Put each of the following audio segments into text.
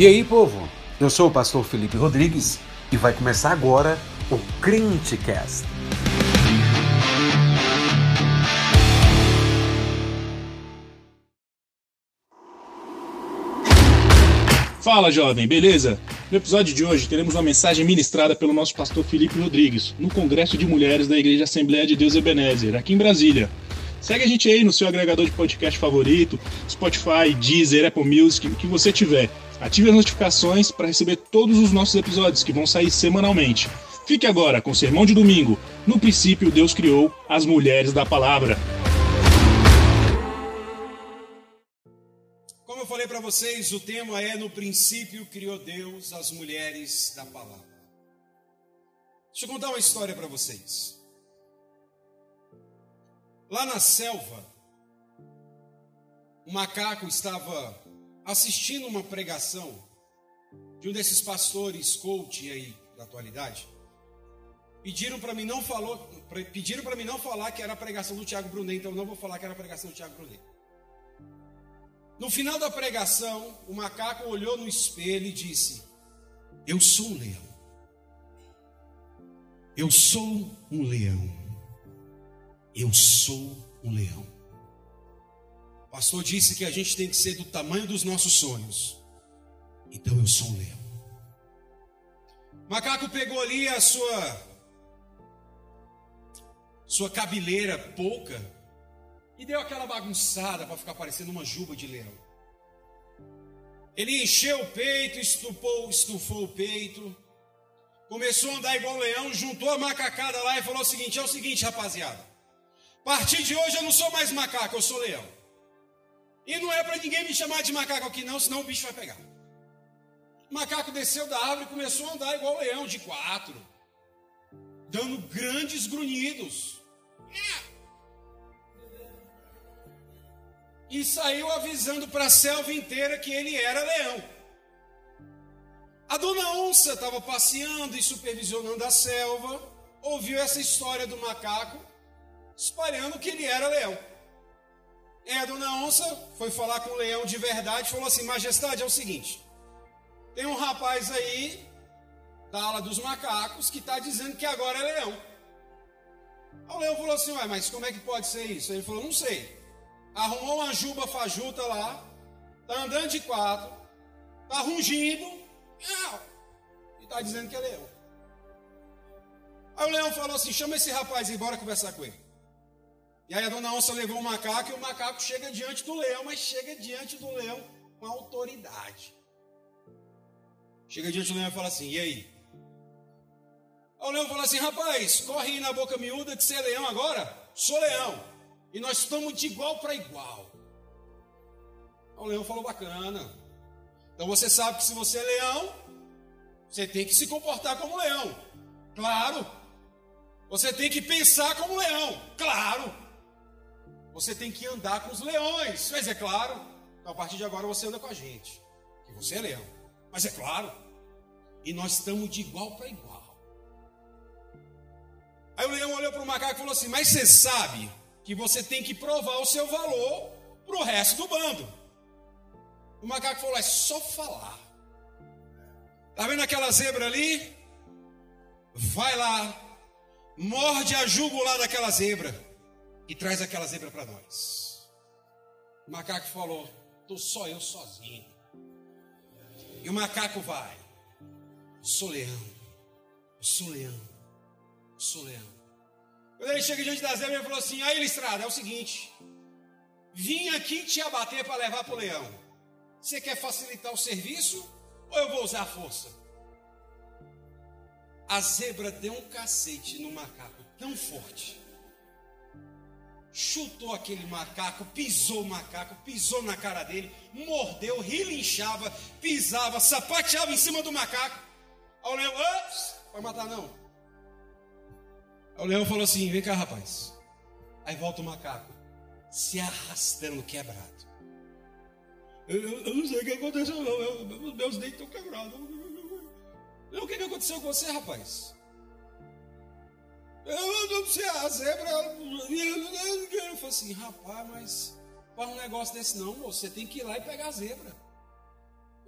E aí, povo? Eu sou o pastor Felipe Rodrigues e vai começar agora o Crentecast. Fala jovem, beleza? No episódio de hoje teremos uma mensagem ministrada pelo nosso pastor Felipe Rodrigues no Congresso de Mulheres da Igreja Assembleia de Deus Ebenezer, aqui em Brasília. Segue a gente aí no seu agregador de podcast favorito, Spotify, Deezer, Apple Music, o que você tiver. Ative as notificações para receber todos os nossos episódios que vão sair semanalmente. Fique agora com o Sermão de Domingo. No princípio, Deus criou as mulheres da palavra. Como eu falei para vocês, o tema é No princípio criou Deus as mulheres da palavra. Deixa eu contar uma história para vocês. Lá na selva, um macaco estava assistindo uma pregação de um desses pastores coach aí da atualidade. Pediram para mim não falou, pediram para mim não falar que era a pregação do Tiago Brunet, então não vou falar que era a pregação do Tiago Brunet. No final da pregação, o macaco olhou no espelho e disse: Eu sou um leão. Eu sou um leão. Eu sou um leão. O pastor disse que a gente tem que ser do tamanho dos nossos sonhos. Então eu sou um leão. O macaco pegou ali a sua sua cabeleira pouca e deu aquela bagunçada para ficar parecendo uma juba de leão. Ele encheu o peito, estufou, estufou o peito, começou a andar igual leão, juntou a macacada lá e falou o seguinte: é o seguinte, rapaziada. A partir de hoje eu não sou mais macaco, eu sou leão. E não é para ninguém me chamar de macaco aqui, não, senão o bicho vai pegar. O macaco desceu da árvore e começou a andar igual leão, de quatro, dando grandes grunhidos. E saiu avisando para a selva inteira que ele era leão. A dona onça estava passeando e supervisionando a selva, ouviu essa história do macaco, espalhando que ele era leão. É, a dona onça foi falar com o leão de verdade falou assim: Majestade, é o seguinte: tem um rapaz aí, da ala dos macacos, que está dizendo que agora é leão. Aí o leão falou assim: Ué, mas como é que pode ser isso? Ele falou: Não sei. Arrumou uma juba fajuta lá, está andando de quatro, está rungindo, e está dizendo que é leão. Aí o leão falou assim: Chama esse rapaz e bora conversar com ele. E aí a dona onça levou o macaco e o macaco chega diante do leão, mas chega diante do leão com autoridade. Chega diante do leão e fala assim: E aí? O leão fala assim: Rapaz, corre aí na boca miúda que você é leão agora? Sou leão. E nós estamos de igual para igual. O leão falou: Bacana. Então você sabe que se você é leão, você tem que se comportar como leão. Claro. Você tem que pensar como leão. Claro. Você tem que andar com os leões. Mas é claro, a partir de agora você anda com a gente. Que você é leão. Mas é claro. E nós estamos de igual para igual. Aí o leão olhou para o macaco e falou assim: Mas você sabe que você tem que provar o seu valor para o resto do bando. O macaco falou: É só falar. Está vendo aquela zebra ali? Vai lá, morde a jugular daquela zebra e traz aquela zebra para nós. O macaco falou: Tô só eu sozinho. E o macaco vai: Sou leão, sou leão, sou leão. Quando ele chega diante da zebra, ele falou assim: Aí, Listrada, é o seguinte. Vim aqui te abater para levar para o leão. Você quer facilitar o serviço ou eu vou usar a força? A zebra deu um cacete no macaco tão forte chutou aquele macaco, pisou o macaco, pisou na cara dele, mordeu, relinchava, pisava, sapateava em cima do macaco. Aí o leão, vai matar não. Aí o leão falou assim: vem cá, rapaz. Aí volta o macaco, se arrastando quebrado. Eu, eu, eu não sei o que aconteceu, não. Eu, meus dentes estão quebrados. o que aconteceu com você, rapaz? Eu não sei, a zebra. Eu falei assim, rapaz, mas para um negócio desse não, você tem que ir lá e pegar a zebra.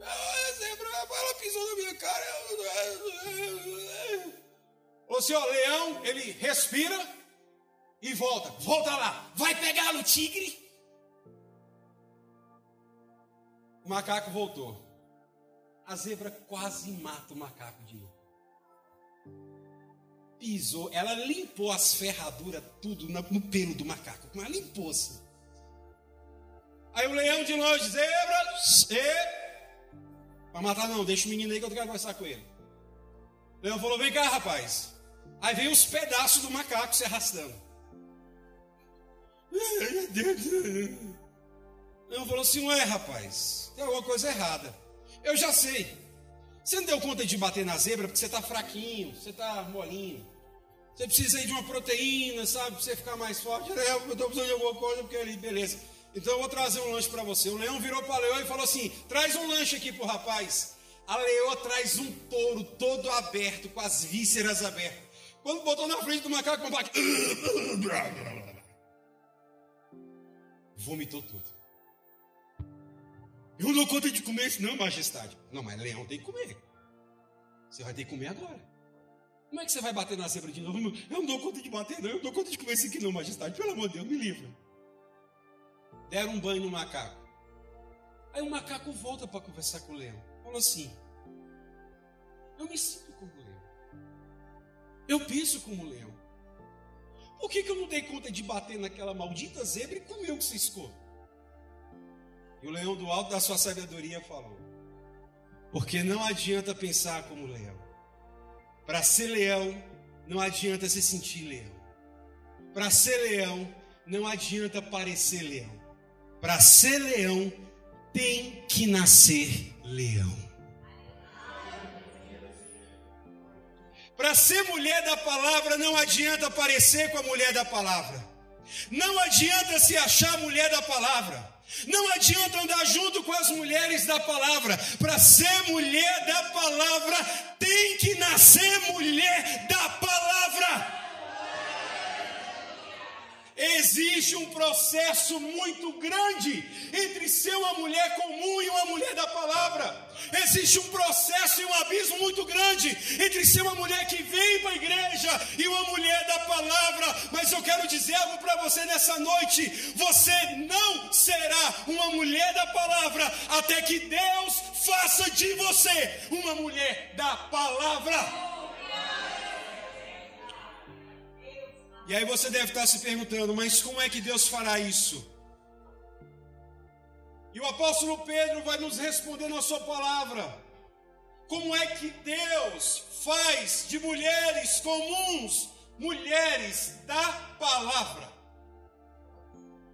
A zebra, ela pisou na minha cara. Falou assim, ó, leão, ele respira e volta. Volta lá. Vai pegar no tigre. O macaco voltou. A zebra quase mata o macaco de novo. Pisou, ela limpou as ferraduras, tudo no pelo do macaco. Mas limpou assim. Aí o leão de longe, e... Pra matar não, deixa o menino aí que eu quero conversar com ele. O leão falou, vem cá, rapaz. Aí veio os pedaços do macaco se arrastando. O leão falou assim, ué, rapaz, tem alguma coisa errada. Eu já sei. Você não deu conta de bater na zebra porque você está fraquinho, você está molinho. Você precisa aí de uma proteína, sabe, para você ficar mais forte. É, eu estou precisando de alguma coisa porque ali, beleza. Então eu vou trazer um lanche para você. O leão virou para a leoa e falou assim: traz um lanche aqui pro rapaz. A leoa traz um touro todo aberto, com as vísceras abertas. Quando botou na frente do macaco, o macaco. Vomitou tudo. Eu não dou conta de comer isso, não, majestade. Não, mas leão tem que comer. Você vai ter que comer agora. Como é que você vai bater na zebra de novo? Eu não dou conta de bater, não. Eu não dou conta de comer isso aqui, não, majestade. Pelo amor de Deus, me livre. Deram um banho no macaco. Aí o macaco volta para conversar com o leão. Falou assim: Eu me sinto como leão. Eu penso como leão. Por que, que eu não dei conta de bater naquela maldita zebra e comer o que ciscou? E o leão do alto da sua sabedoria falou: Porque não adianta pensar como leão. Para ser leão, não adianta se sentir leão. Para ser leão, não adianta parecer leão. Para ser leão, tem que nascer leão. Para ser mulher da palavra, não adianta parecer com a mulher da palavra. Não adianta se achar mulher da palavra. Não adianta andar junto com as mulheres da palavra. Para ser mulher da palavra, tem que nascer mulher da palavra. Existe um processo muito grande entre ser uma mulher comum e uma mulher da palavra. Existe um processo e um abismo muito grande entre ser uma mulher que vem para a igreja e uma mulher da palavra. Mas eu quero dizer algo para você nessa noite: você não será uma mulher da palavra até que Deus faça de você uma mulher da palavra. E aí você deve estar se perguntando, mas como é que Deus fará isso? E o apóstolo Pedro vai nos responder na sua palavra. Como é que Deus faz de mulheres comuns mulheres da palavra?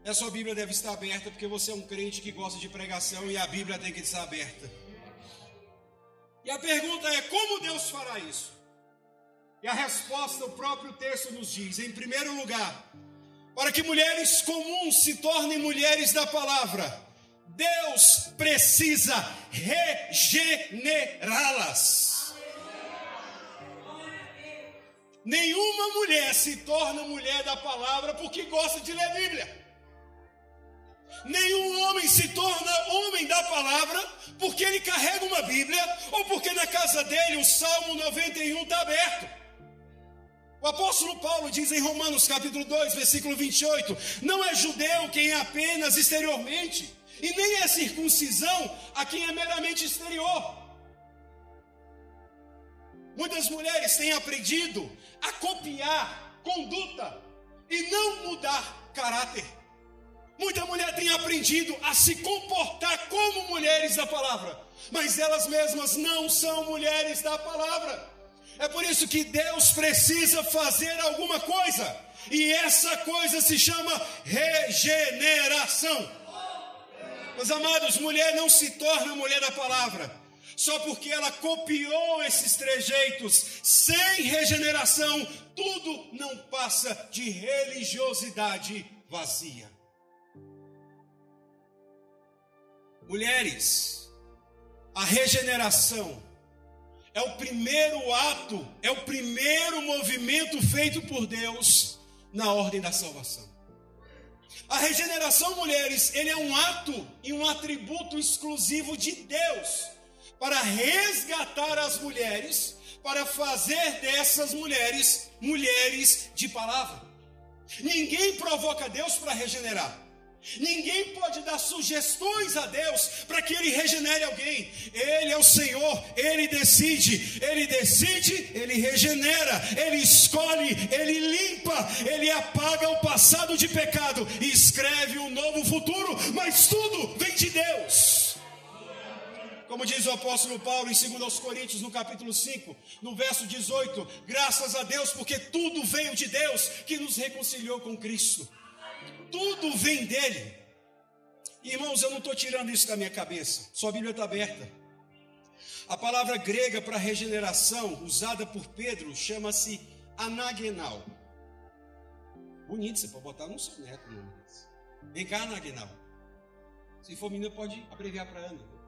A sua Bíblia deve estar aberta porque você é um crente que gosta de pregação e a Bíblia tem que estar aberta. E a pergunta é: como Deus fará isso? E a resposta o próprio texto nos diz: em primeiro lugar, para que mulheres comuns se tornem mulheres da palavra, Deus precisa regenerá-las. Nenhuma mulher se torna mulher da palavra porque gosta de ler Bíblia. Nenhum homem se torna homem da palavra porque ele carrega uma Bíblia ou porque na casa dele o Salmo 91 está aberto. O apóstolo Paulo diz em Romanos capítulo 2, versículo 28: Não é judeu quem é apenas exteriormente, e nem é circuncisão a quem é meramente exterior. Muitas mulheres têm aprendido a copiar conduta e não mudar caráter. Muita mulher tem aprendido a se comportar como mulheres da palavra, mas elas mesmas não são mulheres da palavra. É por isso que Deus precisa fazer alguma coisa. E essa coisa se chama regeneração. Meus amados, mulher não se torna mulher da palavra só porque ela copiou esses trejeitos. Sem regeneração, tudo não passa de religiosidade vazia. Mulheres, a regeneração é o primeiro ato, é o primeiro movimento feito por Deus na ordem da salvação. A regeneração, mulheres, ele é um ato e um atributo exclusivo de Deus. para resgatar as mulheres, para fazer dessas mulheres mulheres de palavra. Ninguém provoca Deus para regenerar. Ninguém pode dar sugestões a Deus para que Ele regenere alguém. Ele é o Senhor, Ele decide, Ele decide, Ele regenera, Ele escolhe, Ele limpa, Ele apaga o passado de pecado e escreve um novo futuro, mas tudo vem de Deus. Como diz o apóstolo Paulo em 2 Coríntios, no capítulo 5, no verso 18: graças a Deus, porque tudo veio de Deus que nos reconciliou com Cristo tudo vem dele. Irmãos, eu não estou tirando isso da minha cabeça, sua Bíblia está aberta. A palavra grega para regeneração, usada por Pedro, chama-se anagenal. Bonito, você pode botar no seu neto. Vem cá, anagenal. Se for menina, pode abreviar para Ana.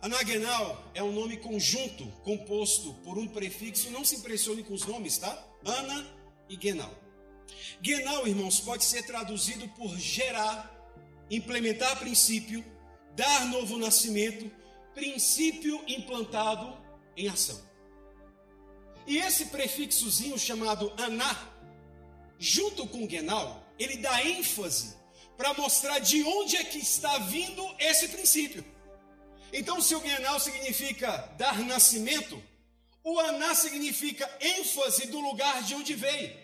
Anagenal é um nome conjunto composto por um prefixo. Não se impressione com os nomes, tá? Ana e Genal. Genal, irmãos, pode ser traduzido por gerar, implementar princípio, dar novo nascimento, princípio implantado em ação. E esse prefixozinho chamado aná, junto com genal, ele dá ênfase para mostrar de onde é que está vindo esse princípio. Então, se o genal significa dar nascimento, o aná significa ênfase do lugar de onde veio.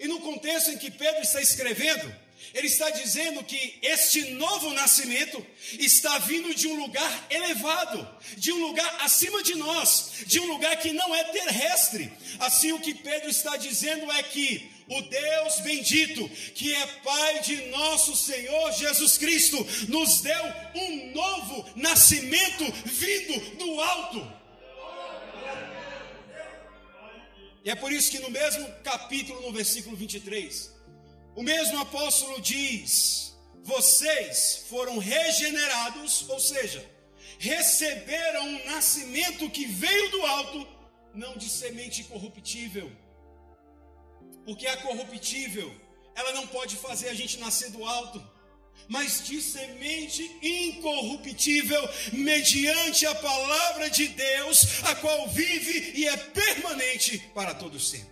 E no contexto em que Pedro está escrevendo, ele está dizendo que este novo nascimento está vindo de um lugar elevado, de um lugar acima de nós, de um lugar que não é terrestre. Assim, o que Pedro está dizendo é que o Deus bendito, que é Pai de nosso Senhor Jesus Cristo, nos deu um novo nascimento vindo do alto. E é por isso que no mesmo capítulo, no versículo 23, o mesmo apóstolo diz: Vocês foram regenerados, ou seja, receberam um nascimento que veio do alto, não de semente corruptível. Porque a corruptível, ela não pode fazer a gente nascer do alto mas de semente incorruptível, mediante a palavra de Deus, a qual vive e é permanente para todo sempre.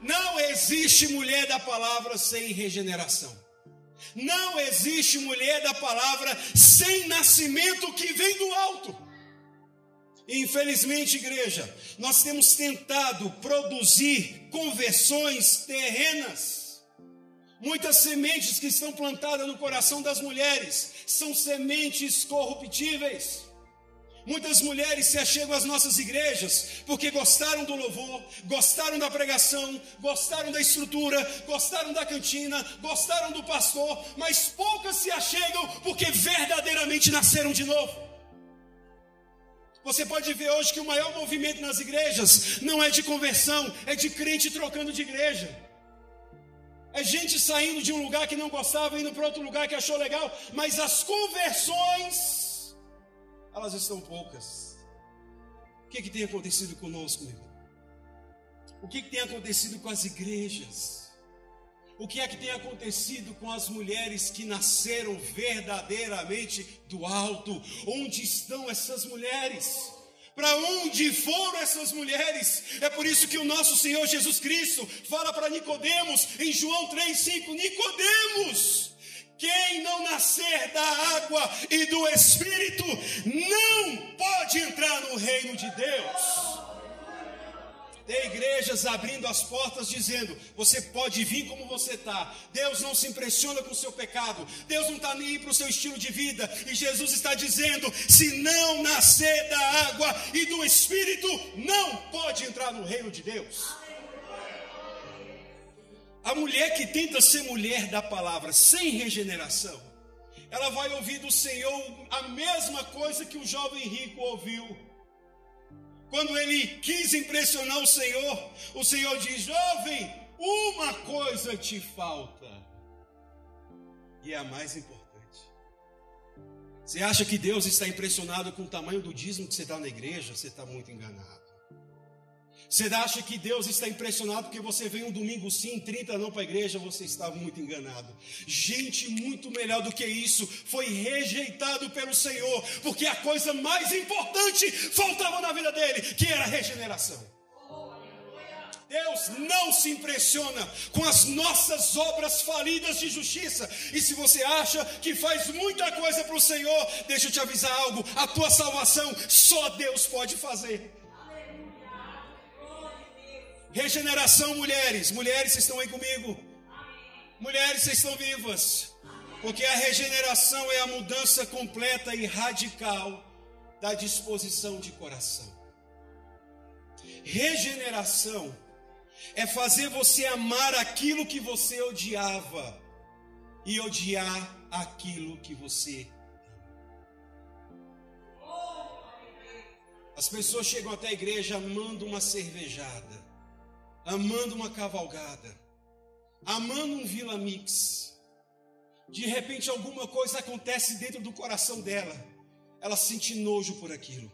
Não existe mulher da palavra sem regeneração. Não existe mulher da palavra sem nascimento que vem do alto. Infelizmente, igreja, nós temos tentado produzir conversões terrenas Muitas sementes que estão plantadas no coração das mulheres são sementes corruptíveis. Muitas mulheres se achegam às nossas igrejas porque gostaram do louvor, gostaram da pregação, gostaram da estrutura, gostaram da cantina, gostaram do pastor, mas poucas se achegam porque verdadeiramente nasceram de novo. Você pode ver hoje que o maior movimento nas igrejas não é de conversão, é de crente trocando de igreja. É gente saindo de um lugar que não gostava, indo para outro lugar que achou legal, mas as conversões, elas estão poucas. O que, que tem acontecido conosco, meu irmão? O que, que tem acontecido com as igrejas? O que é que tem acontecido com as mulheres que nasceram verdadeiramente do alto? Onde estão essas mulheres? Para onde foram essas mulheres? É por isso que o nosso Senhor Jesus Cristo fala para Nicodemos em João 3:5, Nicodemos, quem não nascer da água e do espírito não pode entrar no reino de Deus. Tem igrejas abrindo as portas dizendo: você pode vir como você está. Deus não se impressiona com o seu pecado. Deus não está nem aí para o seu estilo de vida. E Jesus está dizendo: se não nascer da água e do Espírito, não pode entrar no reino de Deus. A mulher que tenta ser mulher da palavra sem regeneração, ela vai ouvir do Senhor a mesma coisa que o jovem rico ouviu quando ele quis impressionar o Senhor, o Senhor diz: Jovem, uma coisa te falta, e é a mais importante. Você acha que Deus está impressionado com o tamanho do dízimo que você dá na igreja? Você está muito enganado. Você acha que Deus está impressionado porque você vem um domingo sim, 30 não para a igreja? Você estava muito enganado. Gente muito melhor do que isso foi rejeitado pelo Senhor, porque a coisa mais importante faltava na vida dele, que era a regeneração. Deus não se impressiona com as nossas obras falidas de justiça. E se você acha que faz muita coisa para o Senhor, deixa eu te avisar algo: a tua salvação só Deus pode fazer. Regeneração, mulheres. Mulheres, estão aí comigo? Mulheres, vocês estão vivas. Porque a regeneração é a mudança completa e radical da disposição de coração. Regeneração é fazer você amar aquilo que você odiava e odiar aquilo que você. As pessoas chegam até a igreja amando uma cervejada, amando uma cavalgada, amando um Vila Mix. De repente alguma coisa acontece dentro do coração dela. Ela sente nojo por aquilo.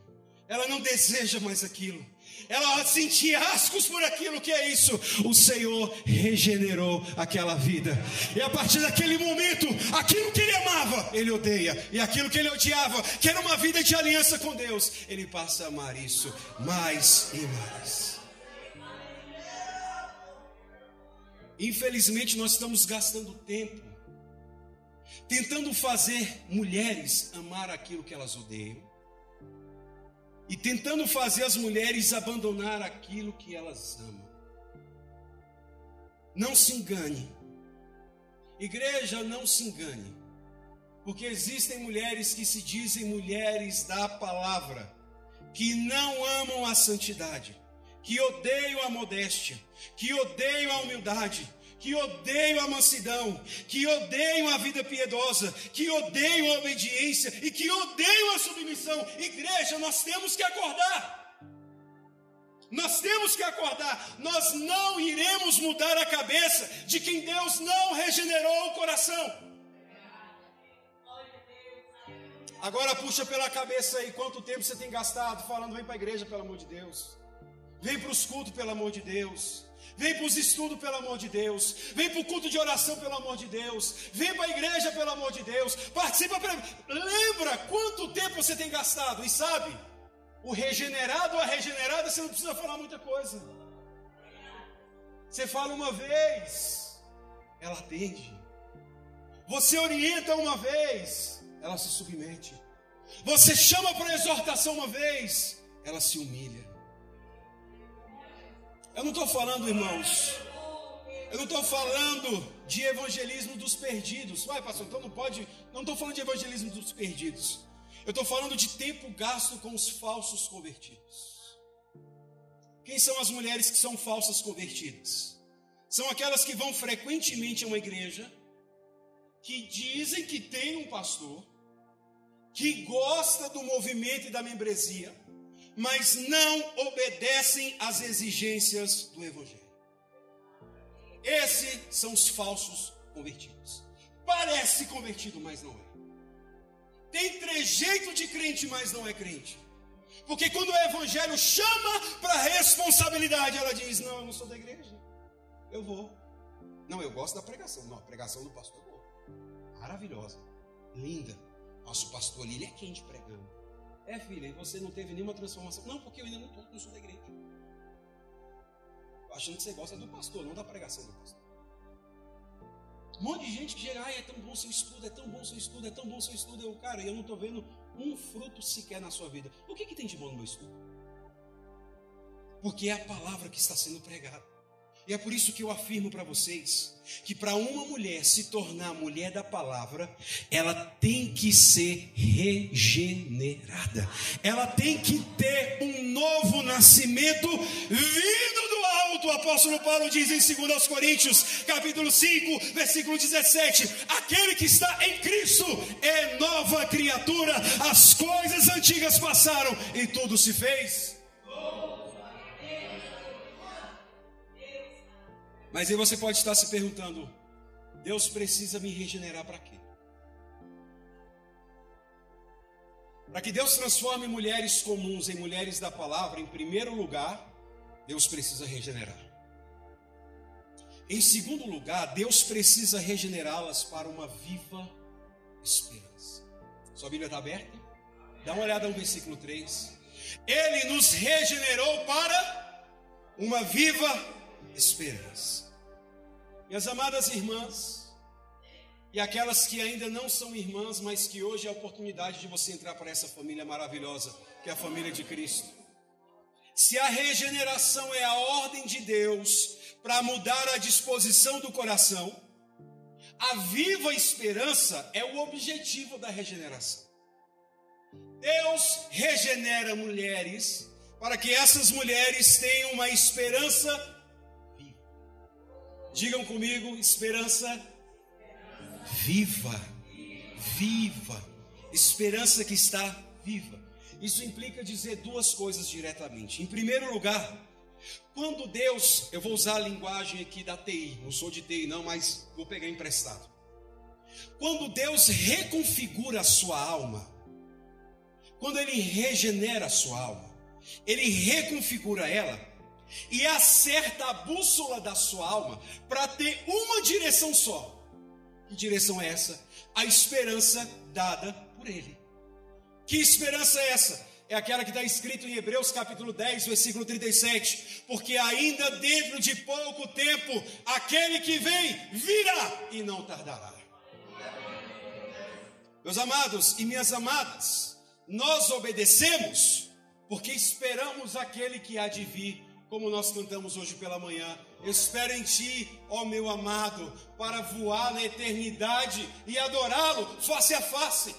Ela não deseja mais aquilo. Ela sentia ascos por aquilo que é isso. O Senhor regenerou aquela vida. E a partir daquele momento, aquilo que ele amava, ele odeia. E aquilo que ele odiava, que era uma vida de aliança com Deus, ele passa a amar isso mais e mais. Infelizmente, nós estamos gastando tempo tentando fazer mulheres amar aquilo que elas odeiam e tentando fazer as mulheres abandonar aquilo que elas amam. Não se engane, igreja, não se engane, porque existem mulheres que se dizem mulheres da palavra, que não amam a santidade, que odeiam a modéstia, que odeiam a humildade, que odeiam a mansidão, que odeiam a vida piedosa, que odeiam a obediência e que odeiam a submissão. Igreja, nós temos que acordar. Nós temos que acordar. Nós não iremos mudar a cabeça de quem Deus não regenerou o coração. Agora puxa pela cabeça aí quanto tempo você tem gastado falando, vem para a igreja, pelo amor de Deus. Vem para os cultos, pelo amor de Deus. Vem para os estudos, pelo amor de Deus. Vem para o culto de oração, pelo amor de Deus. Vem para a igreja, pelo amor de Deus. Participa. Pra... Lembra quanto tempo você tem gastado? E sabe, o regenerado ou a regenerada, você não precisa falar muita coisa. Você fala uma vez, ela atende. Você orienta uma vez, ela se submete. Você chama para exortação uma vez, ela se humilha. Eu não estou falando, irmãos, eu não estou falando de evangelismo dos perdidos. Vai, pastor, então não pode. Não estou falando de evangelismo dos perdidos. Eu estou falando de tempo gasto com os falsos convertidos. Quem são as mulheres que são falsas convertidas? São aquelas que vão frequentemente a uma igreja, que dizem que tem um pastor, que gosta do movimento e da membresia, mas não obedecem às exigências do Evangelho. Esses são os falsos convertidos. Parece convertido, mas não é. Tem trejeito de crente, mas não é crente. Porque quando o Evangelho chama para responsabilidade, ela diz: Não, eu não sou da igreja. Eu vou. Não, eu gosto da pregação. Não, a pregação do pastor boa. Maravilhosa. Linda. Nosso pastor ali, ele é quente pregando. É, filha, e você não teve nenhuma transformação? Não, porque eu ainda não, não sou da igreja. Achando que você gosta do pastor, não da pregação do pastor. Um monte de gente que chega, ai, é tão bom seu estudo, é tão bom seu estudo, é tão bom seu estudo. Eu, cara, eu não estou vendo um fruto sequer na sua vida. O que, que tem de bom no meu estudo? Porque é a palavra que está sendo pregada. E é por isso que eu afirmo para vocês que para uma mulher se tornar mulher da palavra, ela tem que ser regenerada. Ela tem que ter um novo nascimento vindo do alto. O apóstolo Paulo diz em 2 Coríntios, capítulo 5, versículo 17: Aquele que está em Cristo é nova criatura. As coisas antigas passaram e tudo se fez Mas aí você pode estar se perguntando: Deus precisa me regenerar para quê? Para que Deus transforme mulheres comuns em mulheres da palavra, em primeiro lugar, Deus precisa regenerar. Em segundo lugar, Deus precisa regenerá-las para uma viva esperança. Sua Bíblia está aberta? Dá uma olhada no versículo 3. Ele nos regenerou para uma viva esperança. Minhas amadas irmãs, e aquelas que ainda não são irmãs, mas que hoje é a oportunidade de você entrar para essa família maravilhosa, que é a família de Cristo. Se a regeneração é a ordem de Deus para mudar a disposição do coração, a viva esperança é o objetivo da regeneração. Deus regenera mulheres para que essas mulheres tenham uma esperança. Digam comigo, esperança viva. Viva. Esperança que está viva. Isso implica dizer duas coisas diretamente. Em primeiro lugar, quando Deus, eu vou usar a linguagem aqui da TI, não sou de TI não, mas vou pegar emprestado. Quando Deus reconfigura a sua alma, quando ele regenera a sua alma, ele reconfigura ela e acerta a bússola da sua alma para ter uma direção só. Que direção é essa? A esperança dada por ele. Que esperança é essa? É aquela que está escrito em Hebreus capítulo 10, versículo 37. Porque ainda dentro de pouco tempo, aquele que vem virá e não tardará. Meus amados e minhas amadas, nós obedecemos porque esperamos aquele que há de vir, como nós cantamos hoje pela manhã. espero em ti, ó meu amado, para voar na eternidade e adorá-lo face a face.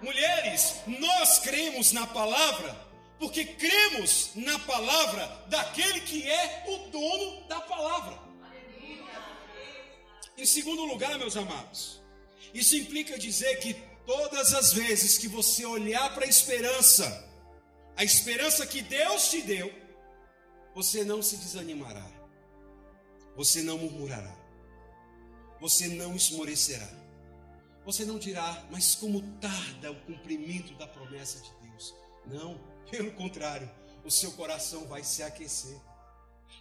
Mulheres, nós cremos na palavra porque cremos na palavra daquele que é o dono da palavra. Em segundo lugar, meus amados, isso implica dizer que Todas as vezes que você olhar para a esperança, a esperança que Deus te deu, você não se desanimará, você não murmurará, você não esmorecerá, você não dirá, mas como tarda o cumprimento da promessa de Deus. Não, pelo contrário, o seu coração vai se aquecer.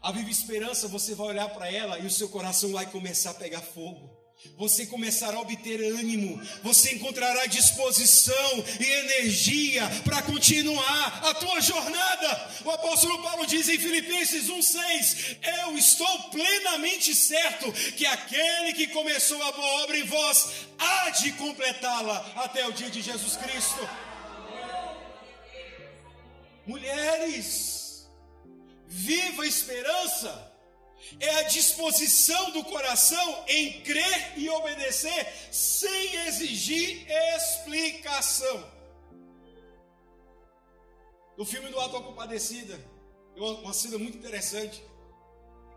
A viva esperança, você vai olhar para ela e o seu coração vai começar a pegar fogo você começará a obter ânimo, você encontrará disposição e energia para continuar a tua jornada. O apóstolo Paulo diz em Filipenses 1:6: Eu estou plenamente certo que aquele que começou a boa obra em vós há de completá-la até o dia de Jesus Cristo. Mulheres, viva a esperança é a disposição do coração em crer e obedecer sem exigir explicação. No filme do Ato Compadecida, uma cena muito interessante.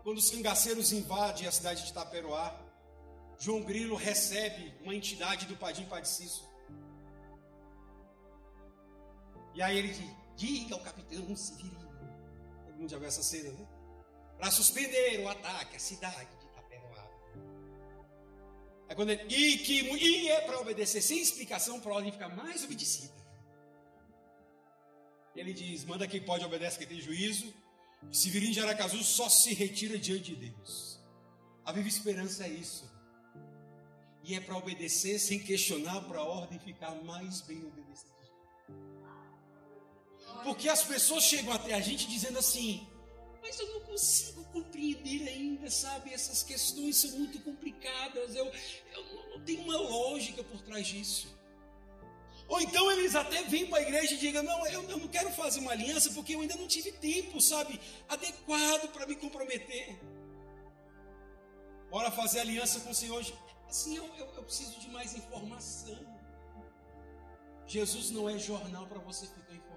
Quando os cangaceiros invadem a cidade de Taperoá, João Grilo recebe uma entidade do Padim Padiciço. E aí ele diz: diga ao capitão Severino. Todo mundo já viu essa cena, né? Para suspender o ataque à cidade de Itaperoá. Aí quando ele, e que e é para obedecer sem explicação para ordem ficar mais obedecida. Ele diz: manda quem pode obedecer quem tem juízo. Severino de Aracazu só se retira diante de Deus. A viva esperança é isso. E é para obedecer sem questionar para a ordem ficar mais bem obedecida. Porque as pessoas chegam até a gente dizendo assim: mas eu não consigo compreender ainda, sabe? Essas questões são muito complicadas, eu, eu não, tenho uma lógica por trás disso. Ou então eles até vêm para a igreja e digam: Não, eu, eu, não quero fazer uma aliança porque eu ainda não tive tempo, sabe, adequado para me comprometer. Bora fazer aliança com o Senhor. Assim, eu, eu, eu preciso de mais informação. Jesus não é jornal para você ficar informado.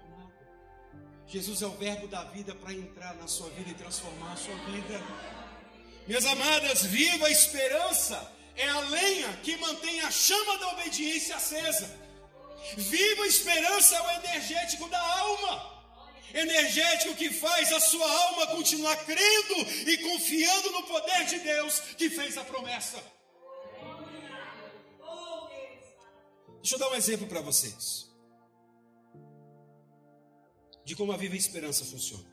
Jesus é o verbo da vida para entrar na sua vida e transformar a sua vida. Minhas amadas, viva a esperança é a lenha que mantém a chama da obediência acesa. Viva a esperança é o energético da alma. Energético que faz a sua alma continuar crendo e confiando no poder de Deus que fez a promessa. Deixa eu dar um exemplo para vocês de como a Viva Esperança funciona.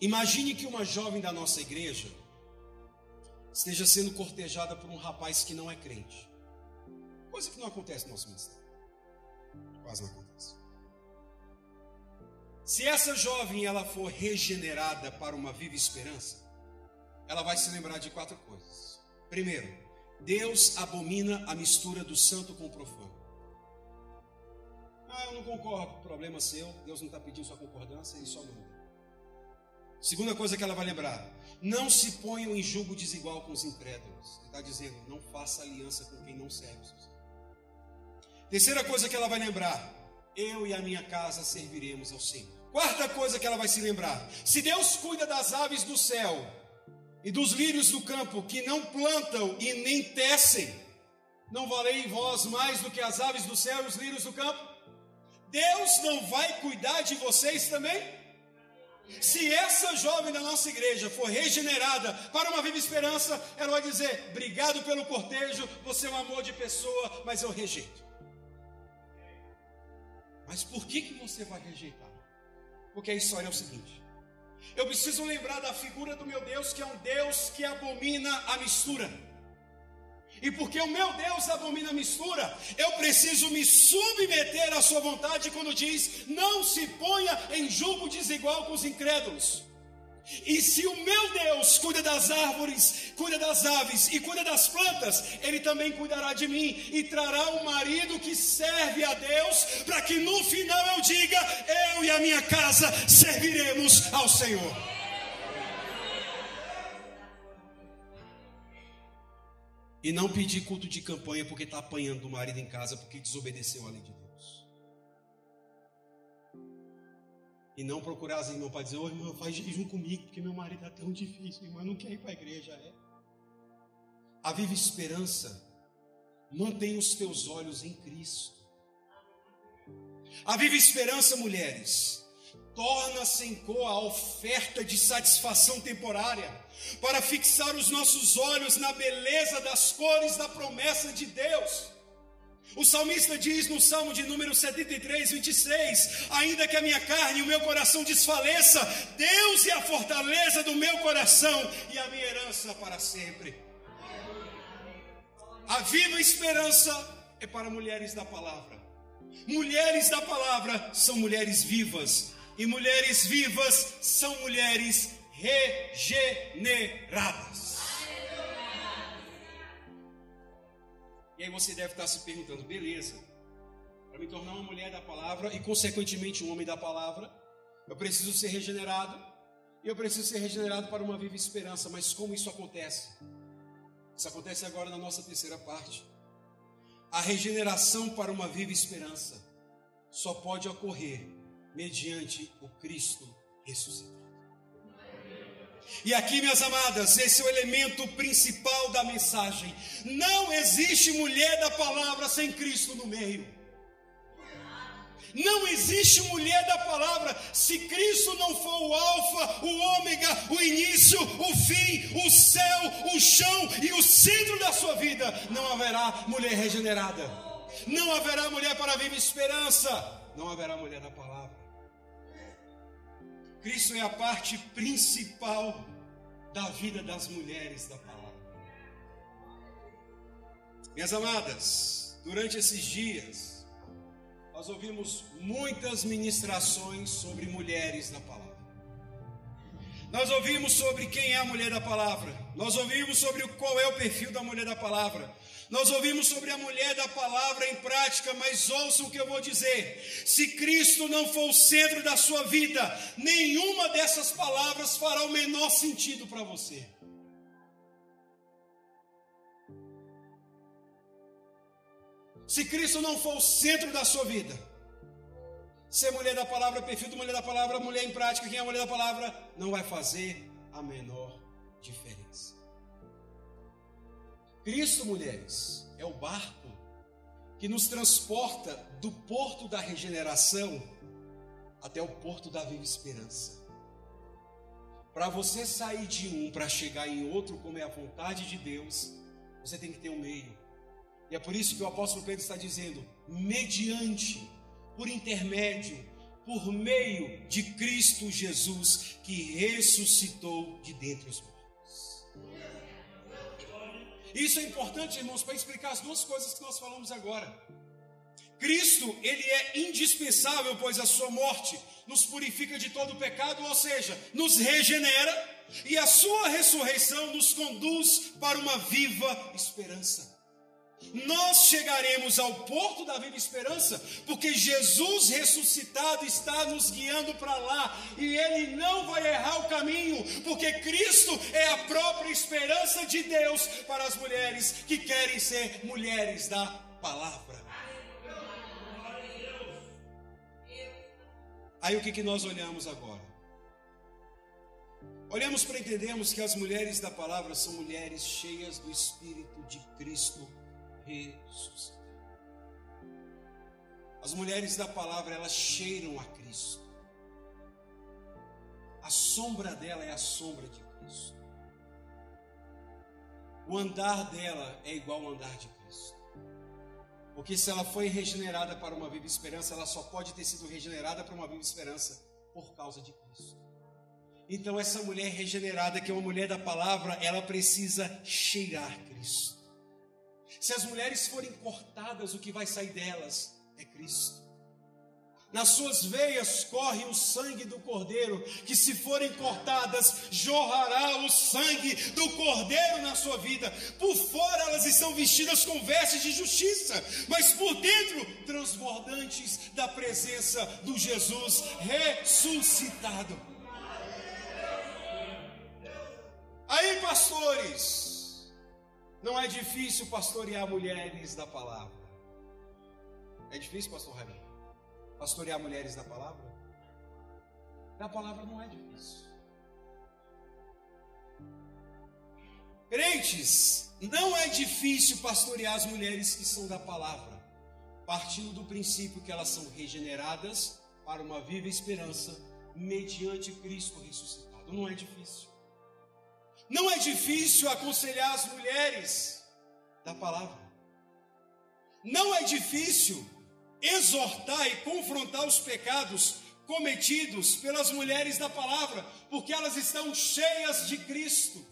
Imagine que uma jovem da nossa igreja esteja sendo cortejada por um rapaz que não é crente. Coisa que não acontece no nosso ministério. Quase não acontece. Se essa jovem ela for regenerada para uma viva esperança, ela vai se lembrar de quatro coisas. Primeiro, Deus abomina a mistura do santo com o profano. Não concordo, problema seu, Deus não está pedindo sua concordância, ele só manda. Segunda coisa que ela vai lembrar: não se ponham em julgo desigual com os incrédulos. Ele está dizendo: não faça aliança com quem não serve. Terceira coisa que ela vai lembrar: eu e a minha casa serviremos ao Senhor. Quarta coisa que ela vai se lembrar: se Deus cuida das aves do céu e dos lírios do campo que não plantam e nem tecem, não valei vós mais do que as aves do céu e os lírios do campo? Deus não vai cuidar de vocês também? Se essa jovem da nossa igreja for regenerada para uma viva esperança, ela vai dizer: Obrigado pelo cortejo, você é um amor de pessoa, mas eu rejeito. Mas por que, que você vai rejeitar? Porque a história é o seguinte: eu preciso lembrar da figura do meu Deus, que é um Deus que abomina a mistura. E porque o meu Deus abomina a mistura, eu preciso me submeter à sua vontade quando diz: não se ponha em julgo desigual com os incrédulos. E se o meu Deus cuida das árvores, cuida das aves e cuida das plantas, Ele também cuidará de mim e trará um marido que serve a Deus, para que no final eu diga: eu e a minha casa serviremos ao Senhor. E não pedir culto de campanha porque está apanhando do marido em casa porque desobedeceu a lei de Deus. E não procurar as irmãs para dizer, ô oh, irmã, faz jejum comigo, porque meu marido está tão difícil, irmã, não quer ir para a igreja. É. A viva esperança mantém os teus olhos em Cristo. A viva esperança, mulheres, torna-se em cor a oferta de satisfação temporária para fixar os nossos olhos na beleza das cores da promessa de Deus. O salmista diz no Salmo de número 73, 26: Ainda que a minha carne e o meu coração desfaleça, Deus é a fortaleza do meu coração e a minha herança para sempre. A viva esperança é para mulheres da palavra. Mulheres da palavra são mulheres vivas, e mulheres vivas são mulheres regeneradas. E aí você deve estar se perguntando, beleza, para me tornar uma mulher da palavra e consequentemente um homem da palavra, eu preciso ser regenerado, e eu preciso ser regenerado para uma viva esperança, mas como isso acontece? Isso acontece agora na nossa terceira parte. A regeneração para uma viva esperança só pode ocorrer mediante o Cristo ressuscitado. E aqui, minhas amadas, esse é o elemento principal da mensagem. Não existe mulher da palavra sem Cristo no meio. Não existe mulher da palavra se Cristo não for o Alfa, o Ômega, o início, o fim, o céu, o chão e o centro da sua vida. Não haverá mulher regenerada. Não haverá mulher para viver esperança. Não haverá mulher da palavra. Cristo é a parte principal da vida das mulheres da palavra. Minhas amadas, durante esses dias, nós ouvimos muitas ministrações sobre mulheres da palavra. Nós ouvimos sobre quem é a mulher da palavra. Nós ouvimos sobre qual é o perfil da mulher da palavra. Nós ouvimos sobre a mulher da palavra em prática, mas ouçam o que eu vou dizer. Se Cristo não for o centro da sua vida, nenhuma dessas palavras fará o menor sentido para você. Se Cristo não for o centro da sua vida, ser mulher da palavra, perfil de mulher da palavra, mulher em prática, quem é mulher da palavra, não vai fazer a menor diferença. Cristo, mulheres, é o barco que nos transporta do porto da regeneração até o porto da viva esperança. Para você sair de um para chegar em outro, como é a vontade de Deus, você tem que ter um meio. E é por isso que o apóstolo Pedro está dizendo: mediante, por intermédio, por meio de Cristo Jesus, que ressuscitou de dentre os mortos. Isso é importante, irmãos, para explicar as duas coisas que nós falamos agora. Cristo, ele é indispensável, pois a sua morte nos purifica de todo pecado, ou seja, nos regenera, e a sua ressurreição nos conduz para uma viva esperança. Nós chegaremos ao porto da viva esperança, porque Jesus ressuscitado está nos guiando para lá, e Ele não vai errar o caminho, porque Cristo é a própria esperança de Deus para as mulheres que querem ser mulheres da palavra. Aí o que, que nós olhamos agora? Olhamos para entendermos que as mulheres da palavra são mulheres cheias do Espírito de Cristo As mulheres da palavra, elas cheiram a Cristo. A sombra dela é a sombra de Cristo. O andar dela é igual ao andar de Cristo. Porque se ela foi regenerada para uma viva esperança, ela só pode ter sido regenerada para uma viva esperança por causa de Cristo. Então, essa mulher regenerada, que é uma mulher da palavra, ela precisa cheirar Cristo. Se as mulheres forem cortadas, o que vai sair delas é Cristo. Nas suas veias corre o sangue do cordeiro, que se forem cortadas, jorrará o sangue do cordeiro na sua vida. Por fora elas estão vestidas com vestes de justiça, mas por dentro transbordantes da presença do Jesus ressuscitado. Aí, pastores, não é difícil pastorear mulheres da palavra. É difícil, pastor Raimundo? Pastorear mulheres da palavra? Da palavra não é difícil. Crentes, não é difícil pastorear as mulheres que são da palavra, partindo do princípio que elas são regeneradas para uma viva esperança mediante Cristo ressuscitado. Não é difícil. Não é difícil aconselhar as mulheres da palavra. Não é difícil exortar e confrontar os pecados cometidos pelas mulheres da palavra, porque elas estão cheias de Cristo.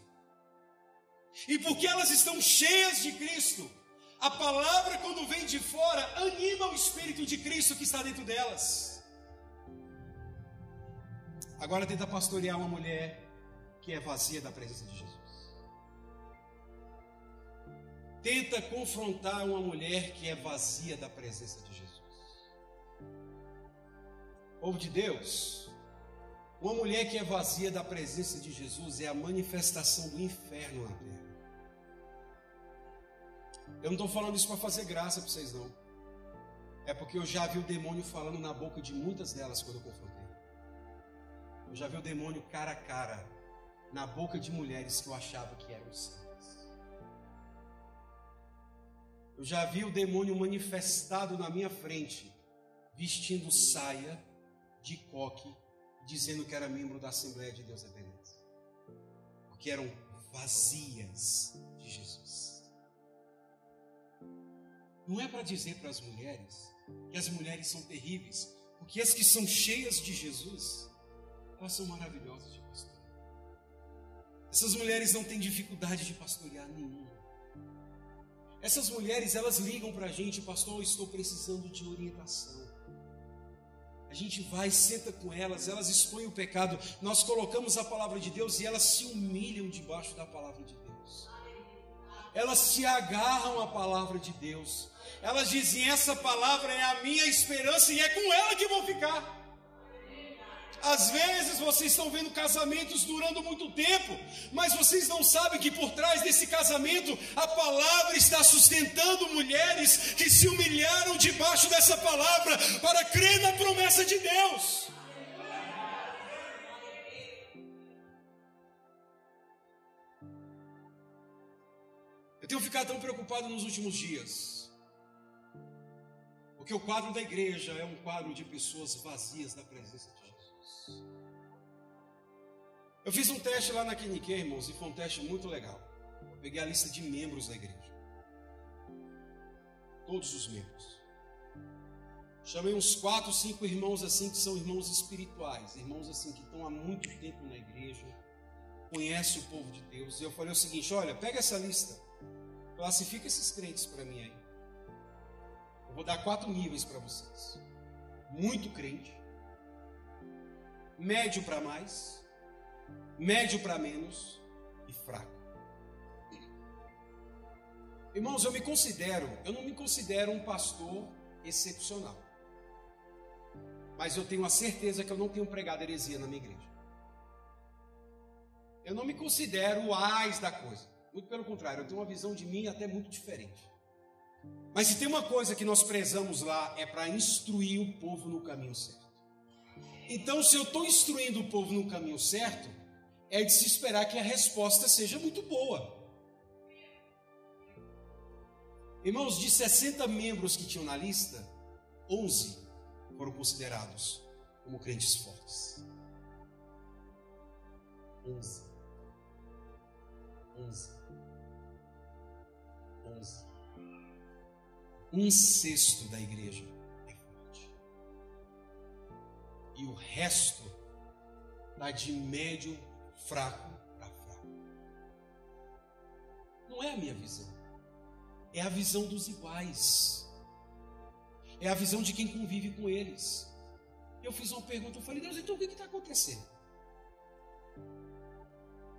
E porque elas estão cheias de Cristo, a palavra, quando vem de fora, anima o Espírito de Cristo que está dentro delas. Agora tenta pastorear uma mulher que é vazia da presença de Jesus. Tenta confrontar uma mulher que é vazia da presença de Jesus. Povo de Deus, uma mulher que é vazia da presença de Jesus é a manifestação do inferno na terra. Eu não estou falando isso para fazer graça para vocês, não. É porque eu já vi o demônio falando na boca de muitas delas quando eu confrontei. Eu já vi o demônio cara a cara na boca de mulheres que eu achava que eram santas. Eu já vi o demônio manifestado na minha frente, vestindo saia de coque, dizendo que era membro da Assembleia de Deus Ebenezer. Porque eram vazias de Jesus. Não é para dizer para as mulheres que as mulheres são terríveis, porque as que são cheias de Jesus, elas são maravilhosas essas mulheres não têm dificuldade de pastorear nenhuma. Essas mulheres, elas ligam para a gente, pastor, eu estou precisando de orientação. A gente vai, senta com elas, elas expõem o pecado, nós colocamos a palavra de Deus e elas se humilham debaixo da palavra de Deus. Elas se agarram à palavra de Deus. Elas dizem: essa palavra é a minha esperança e é com ela que vou ficar. Às vezes vocês estão vendo casamentos durando muito tempo, mas vocês não sabem que por trás desse casamento a palavra está sustentando mulheres que se humilharam debaixo dessa palavra para crer na promessa de Deus. Eu tenho ficado tão preocupado nos últimos dias. Porque o quadro da igreja é um quadro de pessoas vazias da presença de eu fiz um teste lá na Clinique, irmãos, e foi um teste muito legal. Eu peguei a lista de membros da igreja. Todos os membros. Chamei uns quatro, cinco irmãos assim que são irmãos espirituais, irmãos assim que estão há muito tempo na igreja, conhecem o povo de Deus. E eu falei o seguinte: olha, pega essa lista, classifica esses crentes para mim aí. Eu vou dar quatro níveis para vocês: muito crente, médio para mais, médio para menos e fraco. Irmãos, eu me considero, eu não me considero um pastor excepcional. Mas eu tenho a certeza que eu não tenho pregado heresia na minha igreja. Eu não me considero o ais da coisa. Muito pelo contrário, eu tenho uma visão de mim até muito diferente. Mas se tem uma coisa que nós prezamos lá é para instruir o povo no caminho certo. Então, se eu estou instruindo o povo no caminho certo, é de se esperar que a resposta seja muito boa. Irmãos, de 60 membros que tinham na lista, 11 foram considerados como crentes fortes. 11. 11. 11. Um sexto da igreja. E o resto está de médio, fraco para fraco. Não é a minha visão. É a visão dos iguais. É a visão de quem convive com eles. Eu fiz uma pergunta, eu falei, Deus, então o que está acontecendo?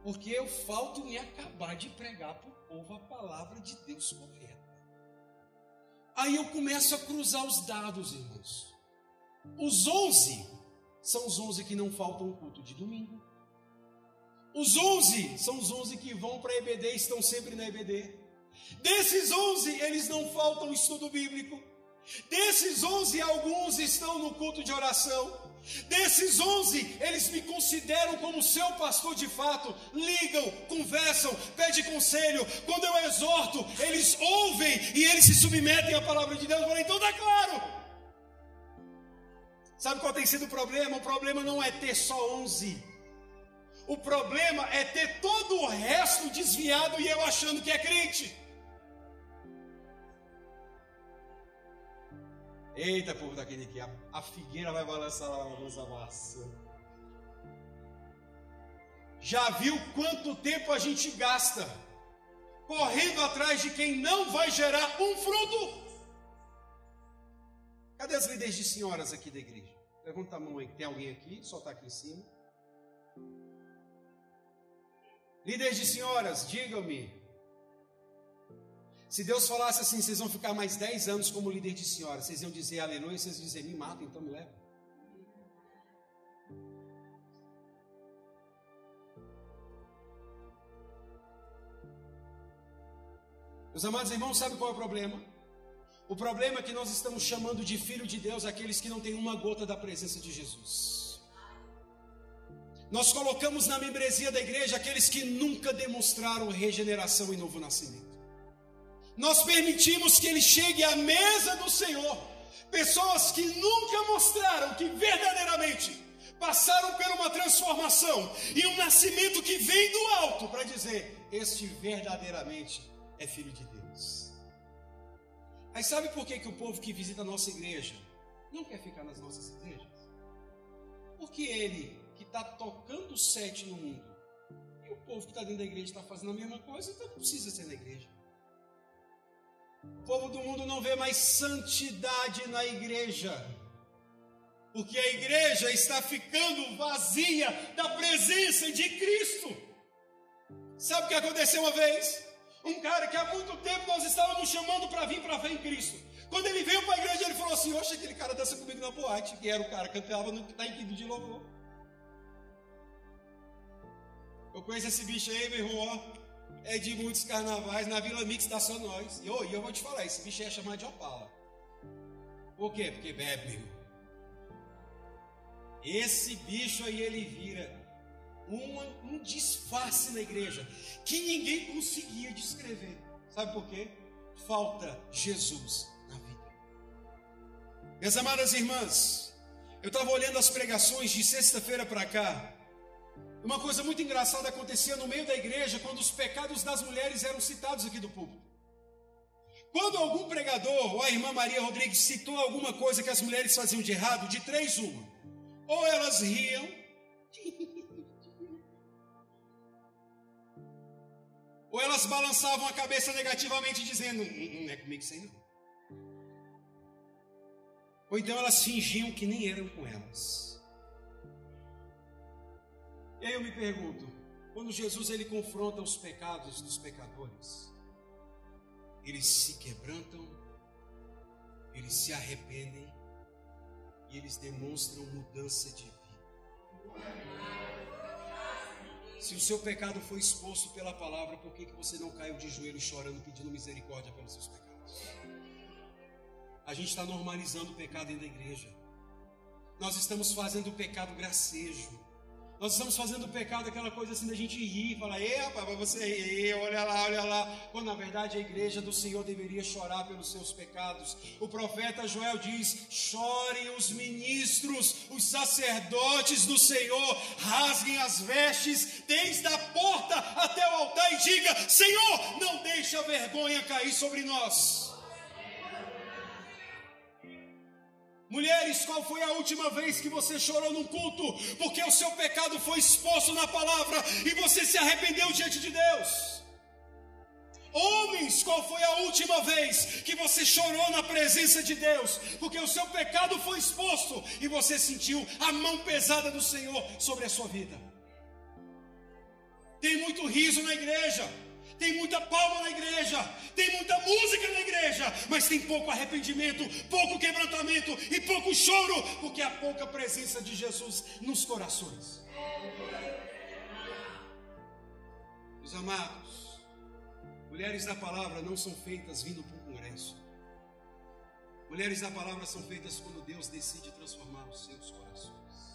Porque eu falto em acabar de pregar para o povo a palavra de Deus correta. Aí eu começo a cruzar os dados, irmãos. Os 11 são os 11 que não faltam um culto de domingo. Os 11 são os 11 que vão para a EBD e estão sempre na EBD. Desses 11, eles não faltam estudo bíblico. Desses 11, alguns estão no culto de oração. Desses 11, eles me consideram como seu pastor de fato. Ligam, conversam, pedem conselho. Quando eu exorto, eles ouvem e eles se submetem à palavra de Deus. Eu falei, então tá claro. Sabe qual tem sido o problema? O problema não é ter só 11. O problema é ter todo o resto desviado e eu achando que é crente. Eita, povo daquele aqui, a, a figueira vai balançar lá na nossa massa. Já viu quanto tempo a gente gasta correndo atrás de quem não vai gerar um fruto? Cadê as líderes de senhoras aqui da igreja? Levanta a mão aí, tem alguém aqui? Só está aqui em cima. Líderes de senhoras, digam-me, se Deus falasse assim, vocês vão ficar mais 10 anos como líder de senhora, vocês iam dizer aleluia, vocês iam dizer, me mata, então me leva. Meus amados irmãos, sabe qual é o problema? O problema é que nós estamos chamando de filho de Deus aqueles que não têm uma gota da presença de Jesus. Nós colocamos na membresia da igreja aqueles que nunca demonstraram regeneração e novo nascimento nós permitimos que ele chegue à mesa do Senhor. Pessoas que nunca mostraram que verdadeiramente passaram por uma transformação e um nascimento que vem do alto para dizer: Este verdadeiramente é filho de Deus. Aí sabe por que, que o povo que visita a nossa igreja não quer ficar nas nossas igrejas? Porque ele que está tocando sete no mundo e o povo que está dentro da igreja está fazendo a mesma coisa, então não precisa ser na igreja. O povo do mundo não vê mais santidade na igreja, porque a igreja está ficando vazia da presença de Cristo. Sabe o que aconteceu uma vez? Um cara que há muito tempo nós estávamos chamando para vir para a fé em Cristo. Quando ele veio para a igreja, ele falou assim: Oxe, aquele cara dança comigo na boate, que era o cara que cantava no, na equipe de louvor. Eu conheço esse bicho aí, meu irmão, é de muitos carnavais, na Vila Mix está só nós. E eu, eu vou te falar, esse bicho é chamado de opala. Por quê? Porque bebe. Esse bicho aí ele vira um, disfarce na igreja que ninguém conseguia descrever. Sabe por quê? Falta Jesus na vida. Minhas amadas irmãs, eu estava olhando as pregações de sexta-feira para cá. Uma coisa muito engraçada acontecia no meio da igreja quando os pecados das mulheres eram citados aqui do público. Quando algum pregador ou a irmã Maria Rodrigues citou alguma coisa que as mulheres faziam de errado, de três uma. Ou elas riam, ou elas balançavam a cabeça negativamente, dizendo: Não, hum, hum, não é comigo isso aí não. Ou então elas fingiam que nem eram com elas. E aí eu me pergunto, quando Jesus ele confronta os pecados dos pecadores, eles se quebrantam, eles se arrependem e eles demonstram mudança de vida. Se o seu pecado foi exposto pela palavra, por que, que você não caiu de joelho chorando, pedindo misericórdia pelos seus pecados? A gente está normalizando o pecado dentro da igreja. Nós estamos fazendo o pecado gracejo. Nós estamos fazendo o pecado aquela coisa assim da gente rir, falar, ei rapaz, você rir, olha lá, olha lá. Quando na verdade a igreja do Senhor deveria chorar pelos seus pecados. O profeta Joel diz: chorem os ministros, os sacerdotes do Senhor, rasguem as vestes, desde a porta até o altar e diga: Senhor, não deixe a vergonha cair sobre nós. Mulheres, qual foi a última vez que você chorou num culto? Porque o seu pecado foi exposto na palavra e você se arrependeu diante de Deus. Homens, qual foi a última vez que você chorou na presença de Deus? Porque o seu pecado foi exposto e você sentiu a mão pesada do Senhor sobre a sua vida. Tem muito riso na igreja tem muita palma na igreja, tem muita música na igreja, mas tem pouco arrependimento, pouco quebrantamento e pouco choro, porque há pouca presença de Jesus nos corações. Meus amados, mulheres da palavra não são feitas vindo para o congresso. Mulheres da palavra são feitas quando Deus decide transformar os seus corações.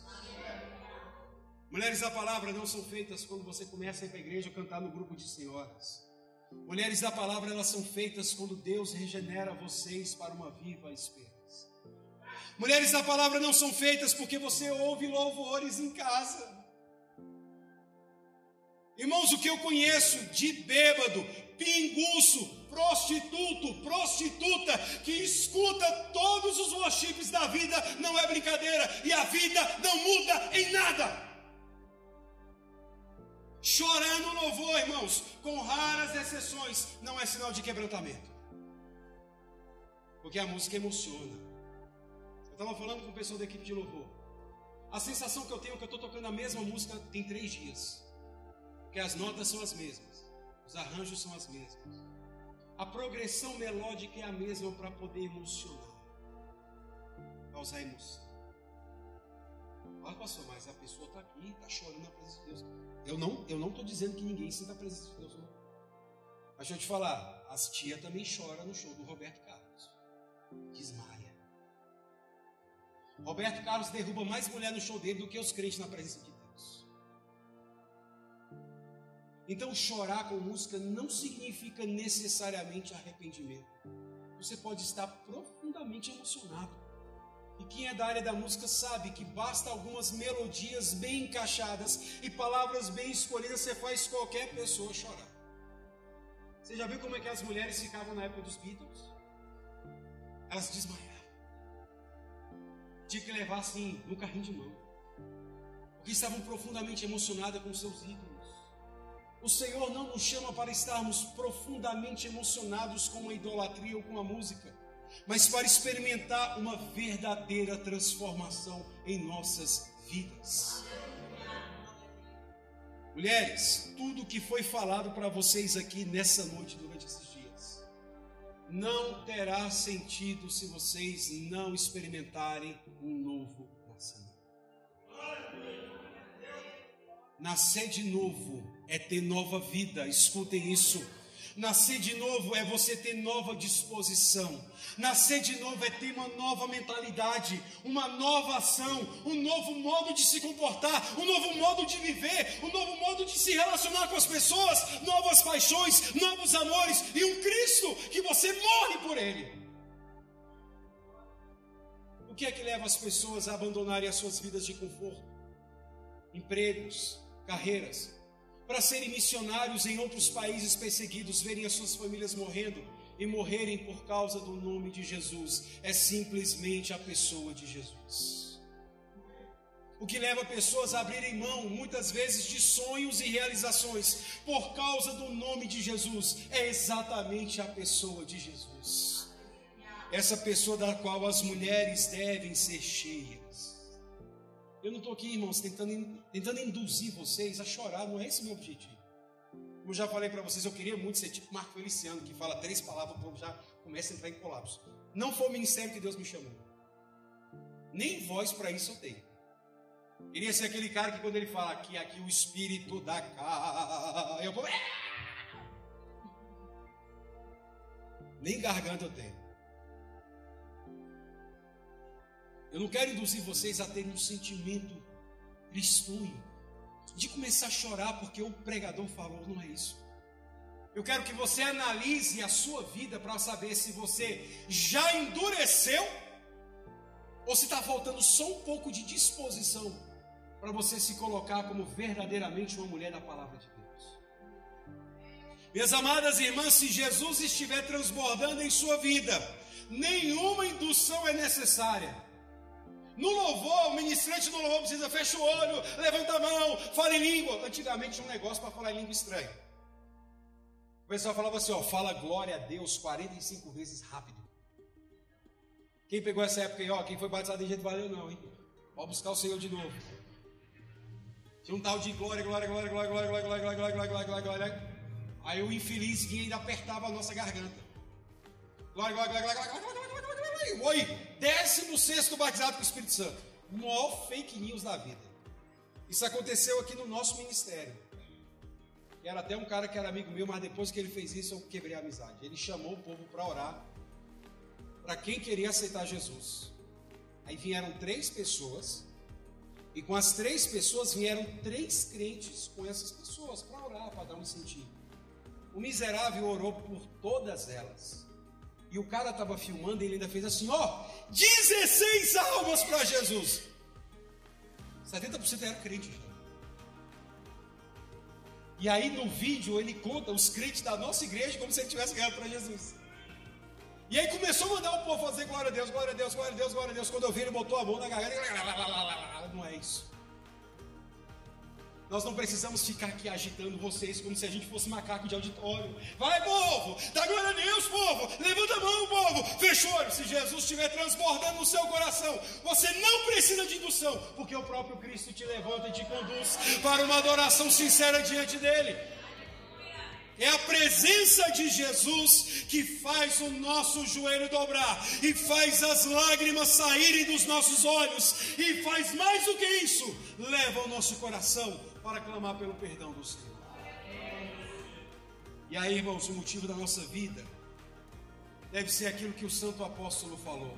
Mulheres da palavra não são feitas quando você começa a ir para a igreja cantar no grupo de senhoras. Mulheres da palavra, elas são feitas quando Deus regenera vocês para uma viva esperança. Mulheres da palavra não são feitas porque você ouve louvores em casa. Irmãos, o que eu conheço de bêbado, pinguço, prostituto, prostituta, que escuta todos os worships da vida, não é brincadeira, e a vida não muda em nada. Chorar no louvor, irmãos, com raras exceções, não é sinal de quebrantamento. Porque a música emociona. Eu estava falando com o pessoal da equipe de louvor. A sensação que eu tenho é que eu estou tocando a mesma música tem três dias. Porque as notas são as mesmas, os arranjos são as mesmas. A progressão melódica é a mesma para poder emocionar, causar emoção. Olha, pastor, mas a pessoa está aqui, está chorando na presença de Deus. Eu não eu não estou dizendo que ninguém sinta a presença de Deus, não. Mas deixa eu te falar, as tia também choram no show do Roberto Carlos. Desmaia. Roberto Carlos derruba mais mulher no show dele do que os crentes na presença de Deus. Então, chorar com música não significa necessariamente arrependimento. Você pode estar profundamente emocionado. E quem é da área da música sabe que basta algumas melodias bem encaixadas e palavras bem escolhidas, você faz qualquer pessoa chorar. Você já viu como é que as mulheres ficavam na época dos Beatles? Elas desmaiavam. Tinha que levar assim no carrinho de mão. Porque estavam profundamente emocionadas com seus ídolos. O Senhor não nos chama para estarmos profundamente emocionados com a idolatria ou com a música mas para experimentar uma verdadeira transformação em nossas vidas. Mulheres, tudo que foi falado para vocês aqui nessa noite, durante esses dias, não terá sentido se vocês não experimentarem um novo nascimento. Nascer de novo é ter nova vida, escutem isso. Nascer de novo é você ter nova disposição. Nascer de novo é ter uma nova mentalidade, uma nova ação, um novo modo de se comportar, um novo modo de viver, um novo modo de se relacionar com as pessoas, novas paixões, novos amores e um Cristo que você morre por Ele. O que é que leva as pessoas a abandonarem as suas vidas de conforto? Empregos, carreiras, para serem missionários em outros países perseguidos, verem as suas famílias morrendo e morrerem por causa do nome de Jesus é simplesmente a pessoa de Jesus. O que leva pessoas a abrirem mão, muitas vezes, de sonhos e realizações por causa do nome de Jesus é exatamente a pessoa de Jesus. Essa pessoa da qual as mulheres devem ser cheias. Eu não estou aqui, irmãos, tentando, tentando induzir vocês a chorar, não é esse o meu objetivo. Como já falei para vocês, eu queria muito ser tipo Marco Feliciano, que fala três palavras, o povo já começa a entrar em colapso. Não foi o ministério que Deus me chamou. Nem voz para isso eu tenho. Queria ser aquele cara que quando ele fala aqui, aqui o espírito da casa, eu vou. Nem garganta eu tenho. Eu não quero induzir vocês a terem um sentimento tristonho, de começar a chorar porque o pregador falou, não é isso. Eu quero que você analise a sua vida para saber se você já endureceu ou se está faltando só um pouco de disposição para você se colocar como verdadeiramente uma mulher da palavra de Deus. Minhas amadas irmãs, se Jesus estiver transbordando em sua vida, nenhuma indução é necessária. No louvor, o ministrante do louvor precisa fecha o olho, levanta a mão, fala em língua. Antigamente tinha um negócio para falar em língua estranha. O pessoal falava assim: ó, fala glória a Deus 45 vezes rápido. Quem pegou essa época aí, ó, quem foi batizado em jeito valeu não, hein? Pode buscar o Senhor de novo. Tinha um tal de glória, glória, glória, glória, glória, glória, glória, glória, glória, glória, glória, glória. Aí o infeliz vinha e ainda apertava a nossa garganta. Glória, glória, glória, glória, glória, glória, glória, glória, glória. Oi, décimo sexto batizado com o Espírito Santo. Maior fake news da vida. Isso aconteceu aqui no nosso ministério. Era até um cara que era amigo meu, mas depois que ele fez isso, eu quebrei a amizade. Ele chamou o povo para orar para quem queria aceitar Jesus. Aí vieram três pessoas e com as três pessoas vieram três crentes com essas pessoas para orar, para dar um sentido. O miserável orou por todas elas. E o cara estava filmando e ele ainda fez assim: ó, 16 almas para Jesus. 70% era crente já. E aí no vídeo ele conta os crentes da nossa igreja como se ele tivesse ganhado para Jesus. E aí começou a mandar o povo fazer glória a Deus, glória a Deus, glória a Deus, glória a Deus. Quando eu vi, ele botou a mão na garganta e não é isso. Nós não precisamos ficar aqui agitando vocês como se a gente fosse macaco de auditório. Vai, povo! Dá glória a Deus, povo! Levanta a mão, povo! Fecha o olho. Se Jesus estiver transbordando no seu coração, você não precisa de indução, porque o próprio Cristo te levanta e te conduz para uma adoração sincera diante dele. É a presença de Jesus que faz o nosso joelho dobrar e faz as lágrimas saírem dos nossos olhos e faz mais do que isso, leva o nosso coração para clamar pelo perdão do Senhor. E aí, irmãos, o motivo da nossa vida deve ser aquilo que o santo apóstolo falou.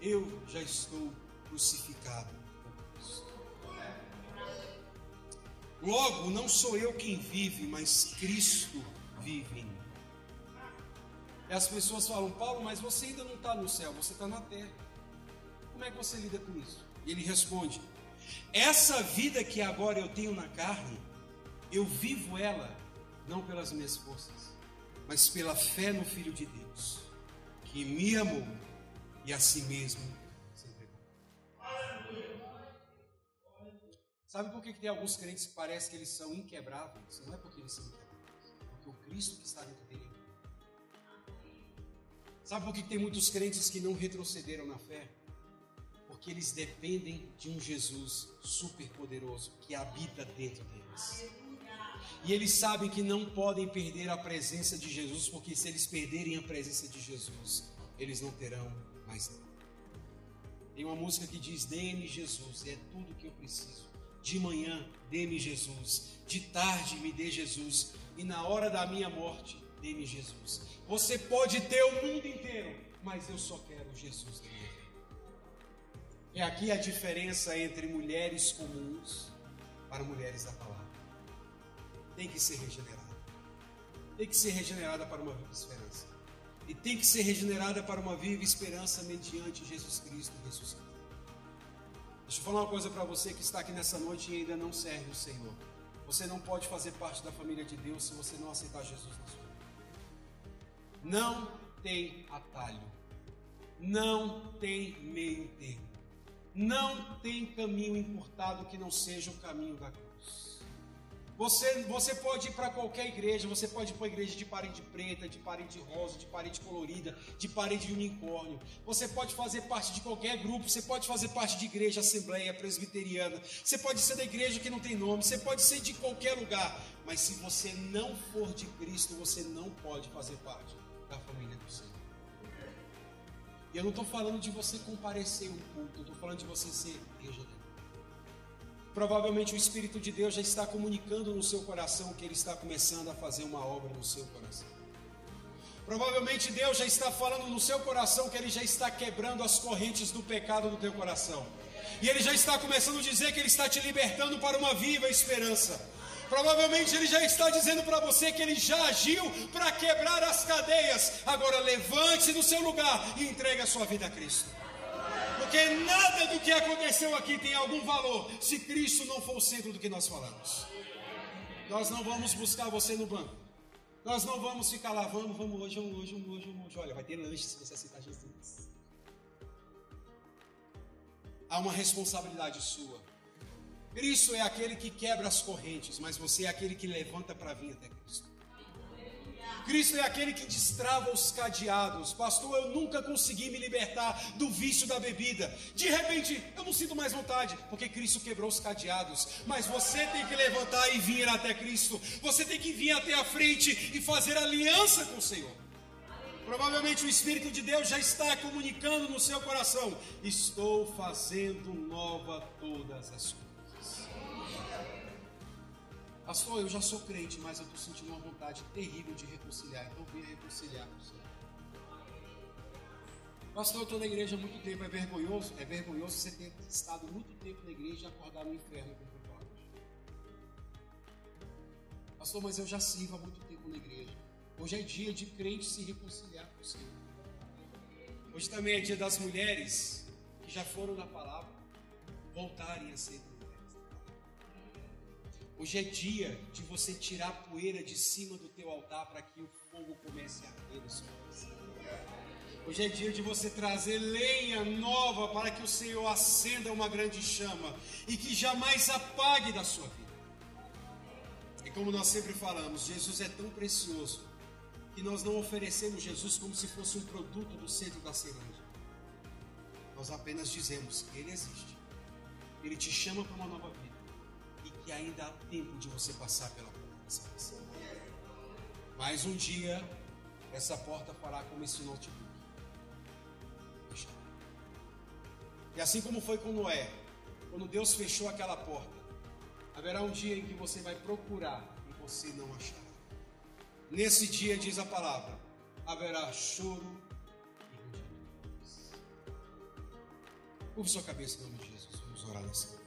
Eu já estou crucificado Logo, não sou eu quem vive, mas Cristo vive em mim. E as pessoas falam, Paulo, mas você ainda não está no céu, você está na terra. Como é que você lida com isso? E ele responde: Essa vida que agora eu tenho na carne, eu vivo ela não pelas minhas forças, mas pela fé no Filho de Deus, que me amou e a si mesmo Sabe por que, tem alguns crentes que parece que eles são inquebráveis? Não é porque eles são inquebráveis, é porque o Cristo que está dentro dele. Sabe por que tem muitos crentes que não retrocederam na fé? Porque eles dependem de um Jesus super poderoso que habita dentro deles. E eles sabem que não podem perder a presença de Jesus, porque se eles perderem a presença de Jesus, eles não terão mais nada. Tem uma música que diz: Dê-me Jesus, é tudo que eu preciso. De manhã, dê-me Jesus. De tarde, me dê Jesus. E na hora da minha morte, dê-me Jesus. Você pode ter o mundo inteiro, mas eu só quero Jesus vida. É aqui a diferença entre mulheres comuns para mulheres da palavra. Tem que ser regenerada. Tem que ser regenerada para uma viva esperança. E tem que ser regenerada para uma viva esperança mediante Jesus Cristo ressuscitado. Deixa eu falar uma coisa para você que está aqui nessa noite e ainda não serve o Senhor. Você não pode fazer parte da família de Deus se você não aceitar Jesus na sua vida. Não tem atalho. Não tem meio termo. Não tem caminho encurtado que não seja o caminho da cruz. Você, você pode ir para qualquer igreja, você pode ir para a igreja de parede preta, de parede rosa, de parede colorida, de parede de unicórnio. Você pode fazer parte de qualquer grupo, você pode fazer parte de igreja, assembleia, presbiteriana. Você pode ser da igreja que não tem nome, você pode ser de qualquer lugar. Mas se você não for de Cristo, você não pode fazer parte da família do Senhor. E eu não estou falando de você comparecer um culto, eu estou falando de você ser dele. Provavelmente o Espírito de Deus já está comunicando no seu coração que ele está começando a fazer uma obra no seu coração. Provavelmente Deus já está falando no seu coração que ele já está quebrando as correntes do pecado no teu coração. E ele já está começando a dizer que ele está te libertando para uma viva esperança. Provavelmente ele já está dizendo para você que ele já agiu para quebrar as cadeias. Agora levante-se do seu lugar e entregue a sua vida a Cristo. Porque nada do que aconteceu aqui tem algum valor se Cristo não for o centro do que nós falamos. Nós não vamos buscar você no banco. Nós não vamos ficar lá, vamos, vamos hoje, vamos hoje, vamos hoje, vamos hoje. Olha, vai ter lanche se você aceitar Jesus. Há uma responsabilidade sua. Cristo é aquele que quebra as correntes, mas você é aquele que levanta para vir até Cristo. Cristo é aquele que destrava os cadeados. Pastor, eu nunca consegui me libertar do vício da bebida. De repente, eu não sinto mais vontade, porque Cristo quebrou os cadeados. Mas você tem que levantar e vir até Cristo. Você tem que vir até a frente e fazer aliança com o Senhor. Provavelmente o Espírito de Deus já está comunicando no seu coração: Estou fazendo nova todas as coisas. Pastor, eu já sou crente, mas eu estou sentindo uma vontade terrível de reconciliar. Então venha reconciliar com o Senhor. Pastor, eu estou na igreja há muito tempo. É vergonhoso? É vergonhoso você ter estado muito tempo na igreja e acordar no inferno com problemas. Pastor, mas eu já sirvo há muito tempo na igreja. Hoje é dia de crente se reconciliar com o Senhor. Hoje também é dia das mulheres que já foram na palavra voltarem a ser Hoje é dia de você tirar a poeira de cima do teu altar para que o fogo comece a arder no seu coração. Hoje é dia de você trazer lenha nova para que o Senhor acenda uma grande chama e que jamais apague da sua vida. E como nós sempre falamos, Jesus é tão precioso que nós não oferecemos Jesus como se fosse um produto do centro da Ceilândia. Nós apenas dizemos Ele existe. Ele te chama para uma nova vida ainda há tempo de você passar pela porta da salvação. Mas um dia, essa porta fará como esse notebook. E assim como foi com Noé, quando Deus fechou aquela porta, haverá um dia em que você vai procurar e você não achará. Nesse dia, diz a palavra, haverá choro e rangido. Curve sua cabeça em nome de Jesus. Vamos orar nessa.